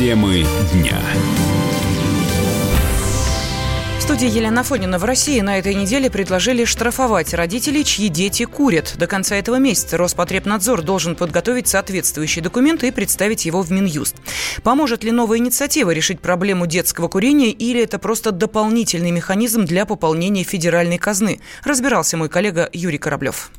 Темы дня студии Елена Фонина в России на этой неделе предложили штрафовать родителей, чьи дети курят. До конца этого месяца Роспотребнадзор должен подготовить соответствующие документы и представить его в Минюст. Поможет ли новая инициатива решить проблему детского курения или это просто дополнительный механизм для пополнения федеральной казны? Разбирался мой коллега Юрий Кораблев.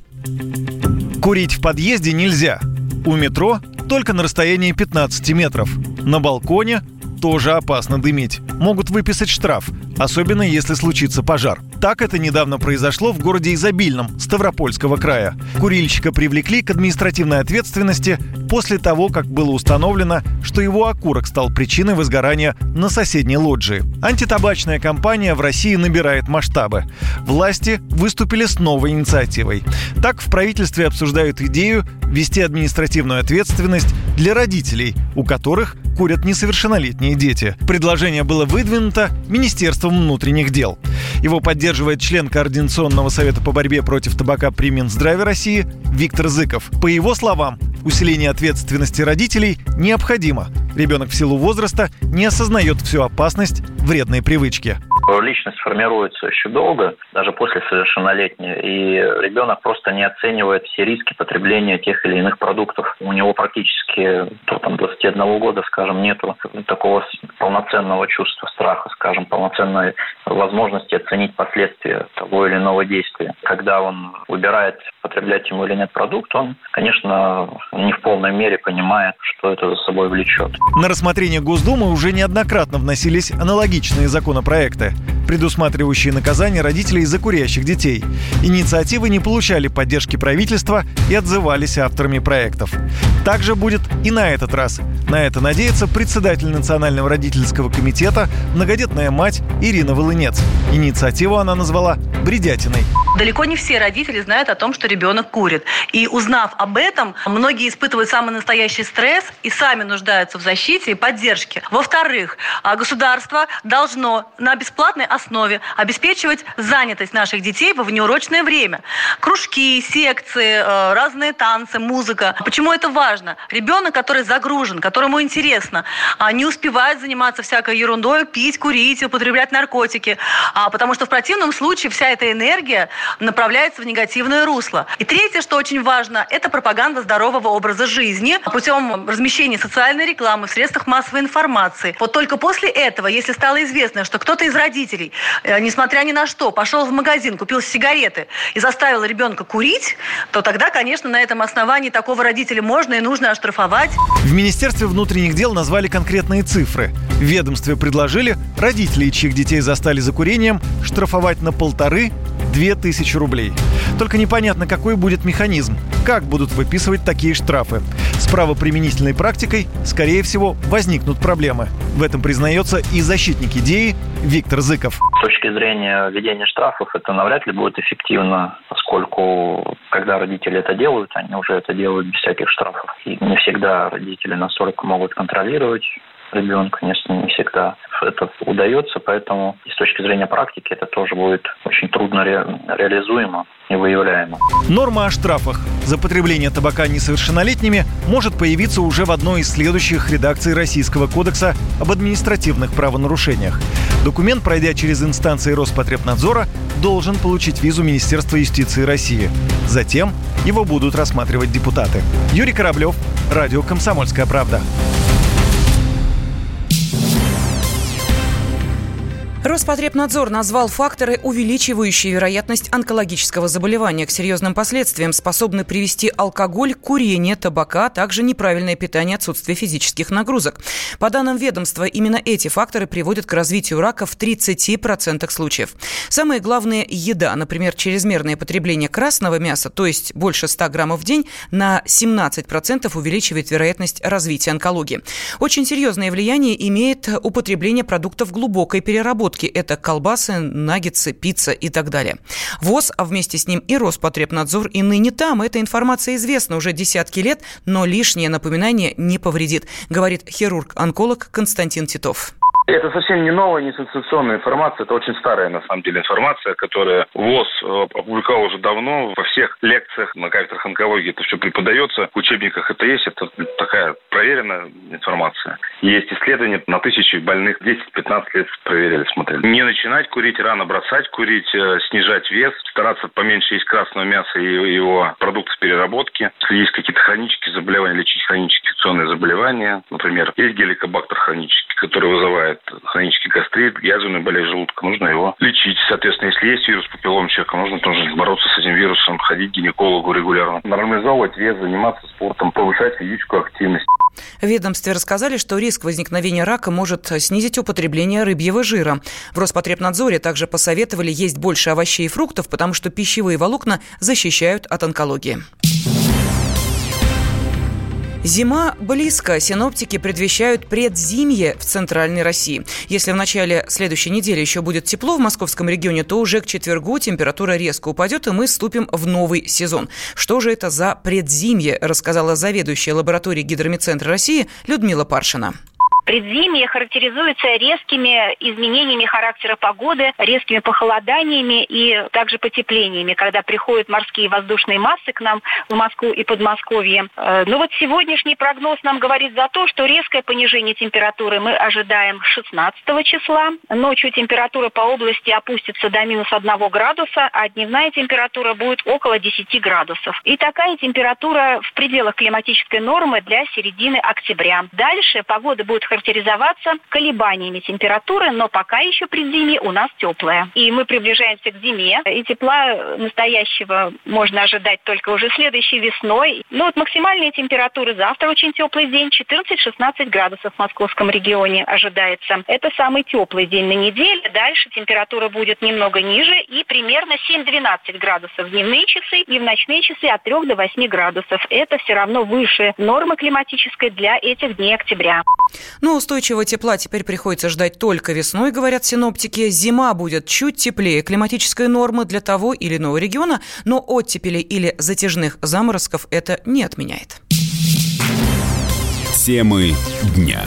Курить в подъезде нельзя. У метро только на расстоянии 15 метров. На балконе тоже опасно дымить. Могут выписать штраф, особенно если случится пожар. Так это недавно произошло в городе Изобильном Ставропольского края. Курильщика привлекли к административной ответственности после того, как было установлено, что его окурок стал причиной возгорания на соседней лоджии. Антитабачная кампания в России набирает масштабы. Власти выступили с новой инициативой. Так в правительстве обсуждают идею ввести административную ответственность для родителей, у которых курят несовершеннолетние дети. Предложение было выдвинуто Министерством внутренних дел. Его поддерживает член Координационного совета по борьбе против табака при Минздраве России Виктор Зыков. По его словам, усиление ответственности родителей необходимо. Ребенок в силу возраста не осознает всю опасность вредной привычки личность формируется еще долго, даже после совершеннолетия, и ребенок просто не оценивает все риски потребления тех или иных продуктов. У него практически до там, 21 года, скажем, нету такого полноценного чувства страха, скажем, полноценной возможности оценить последствия того или иного действия. Когда он выбирает, потреблять ему или нет продукт, он, конечно, не в полной мере понимает, что это за собой влечет. На рассмотрение Госдумы уже неоднократно вносились аналогичные законопроекты предусматривающие наказание родителей за курящих детей. Инициативы не получали поддержки правительства и отзывались авторами проектов. Также будет и на этот раз. На это надеется председатель Национального родительского комитета, многодетная мать Ирина Волынец. Инициативу она назвала «бредятиной». Далеко не все родители знают о том, что ребенок курит. И узнав об этом, многие испытывают самый настоящий стресс и сами нуждаются в защите и поддержке. Во-вторых, а, государство должно на бесплатной основе обеспечивать занятость наших детей во внеурочное время. Кружки, секции, э, разные танцы, музыка. Почему это важно? Ребенок, который загружен, которому интересно, а, не успевает заниматься всякой ерундой, пить, курить, употреблять наркотики. А, потому что в противном случае вся эта энергия направляется в негативное русло. И третье, что очень важно, это пропаганда здорового образа жизни путем размещения социальной рекламы в средствах массовой информации. Вот только после этого, если стало известно, что кто-то из родителей, э, несмотря ни на что, пошел в магазин, купил сигареты и заставил ребенка курить, то тогда, конечно, на этом основании такого родителя можно и нужно оштрафовать. В Министерстве внутренних дел назвали конкретные цифры. В ведомстве предложили родителей, чьих детей застали за курением, штрафовать на полторы 2000 рублей. Только непонятно, какой будет механизм, как будут выписывать такие штрафы. С правоприменительной практикой, скорее всего, возникнут проблемы. В этом признается и защитник идеи Виктор Зыков. С точки зрения введения штрафов это навряд ли будет эффективно, поскольку когда родители это делают, они уже это делают без всяких штрафов. И не всегда родители настолько могут контролировать ребенка, не, не всегда это удается, поэтому и с точки зрения практики это тоже будет очень трудно ре, реализуемо и выявляемо. Норма о штрафах за потребление табака несовершеннолетними может появиться уже в одной из следующих редакций Российского кодекса об административных правонарушениях. Документ, пройдя через инстанции Роспотребнадзора, должен получить визу Министерства юстиции России. Затем его будут рассматривать депутаты. Юрий Кораблев, Радио «Комсомольская правда». Роспотребнадзор назвал факторы, увеличивающие вероятность онкологического заболевания. К серьезным последствиям способны привести алкоголь, курение, табака, а также неправильное питание, отсутствие физических нагрузок. По данным ведомства, именно эти факторы приводят к развитию рака в 30% случаев. Самые главные – еда. Например, чрезмерное потребление красного мяса, то есть больше 100 граммов в день, на 17% увеличивает вероятность развития онкологии. Очень серьезное влияние имеет употребление продуктов глубокой переработки переработки. Это колбасы, наггетсы, пицца и так далее. ВОЗ, а вместе с ним и Роспотребнадзор, и ныне там. Эта информация известна уже десятки лет, но лишнее напоминание не повредит, говорит хирург-онколог Константин Титов Это совсем не новая, не сенсационная информация, это очень старая, на самом деле, информация, которая ВОЗ э, опубликовал уже давно, во всех лекциях на кафедрах онкологии это все преподается, в учебниках это есть, это такая проверенная информация. Есть исследования на тысячи больных, 10-15 лет проверяли, смотрели. Не начинать курить, рано бросать курить, э, снижать вес, стараться поменьше есть красного мяса и его продуктов переработки. Если есть какие-то хронические заболевания, лечить хронические инфекционные заболевания, например, есть геликобактер хронический, который вызывает хронический гастрит, язвенную болезнь желудка, нужно его лечить. Соответственно, если есть вирус папиллом человека, нужно тоже бороться с этим вирусом, ходить к гинекологу регулярно, нормализовывать вес, заниматься спортом, повышать физическую активность. В ведомстве рассказали, что риск возникновения рака может снизить употребление рыбьего жира. В Роспотребнадзоре также посоветовали есть больше овощей и фруктов, потому что пищевые волокна защищают от онкологии. Зима близко. Синоптики предвещают предзимье в центральной России. Если в начале следующей недели еще будет тепло в московском регионе, то уже к четвергу температура резко упадет, и мы вступим в новый сезон. Что же это за предзимье, рассказала заведующая лабораторией Гидромедцентра России Людмила Паршина. Предзимье характеризуется резкими изменениями характера погоды, резкими похолоданиями и также потеплениями, когда приходят морские воздушные массы к нам в Москву и Подмосковье. Э, Но ну вот сегодняшний прогноз нам говорит за то, что резкое понижение температуры мы ожидаем 16 числа. Ночью температура по области опустится до минус 1 градуса, а дневная температура будет около 10 градусов. И такая температура в пределах климатической нормы для середины октября. Дальше погода будет характеризоваться колебаниями температуры, но пока еще предзимье у нас теплое. И мы приближаемся к зиме, и тепла настоящего можно ожидать только уже следующей весной. Ну вот максимальные температуры завтра очень теплый день, 14-16 градусов в московском регионе ожидается. Это самый теплый день на неделе. Дальше температура будет немного ниже и примерно 7-12 градусов в дневные часы и в ночные часы от 3 до 8 градусов. Это все равно выше нормы климатической для этих дней октября. Но устойчивого тепла теперь приходится ждать только весной, говорят синоптики. Зима будет чуть теплее климатической нормы для того или иного региона, но оттепели или затяжных заморозков это не отменяет. Темы дня.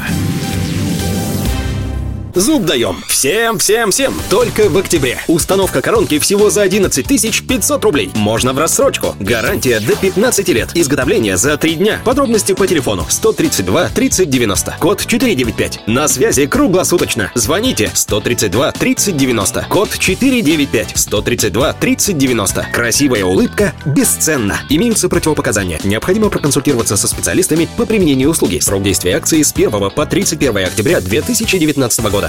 Зуб даем. Всем, всем, всем. Только в октябре. Установка коронки всего за 11 500 рублей. Можно в рассрочку. Гарантия до 15 лет. Изготовление за 3 дня. Подробности по телефону 132 30 90. Код 495. На связи круглосуточно. Звоните 132 30 90. Код 495. 132 30 90. Красивая улыбка бесценна. Имеются противопоказания. Необходимо проконсультироваться со специалистами по применению услуги. Срок действия акции с 1 по 31 октября 2019 года.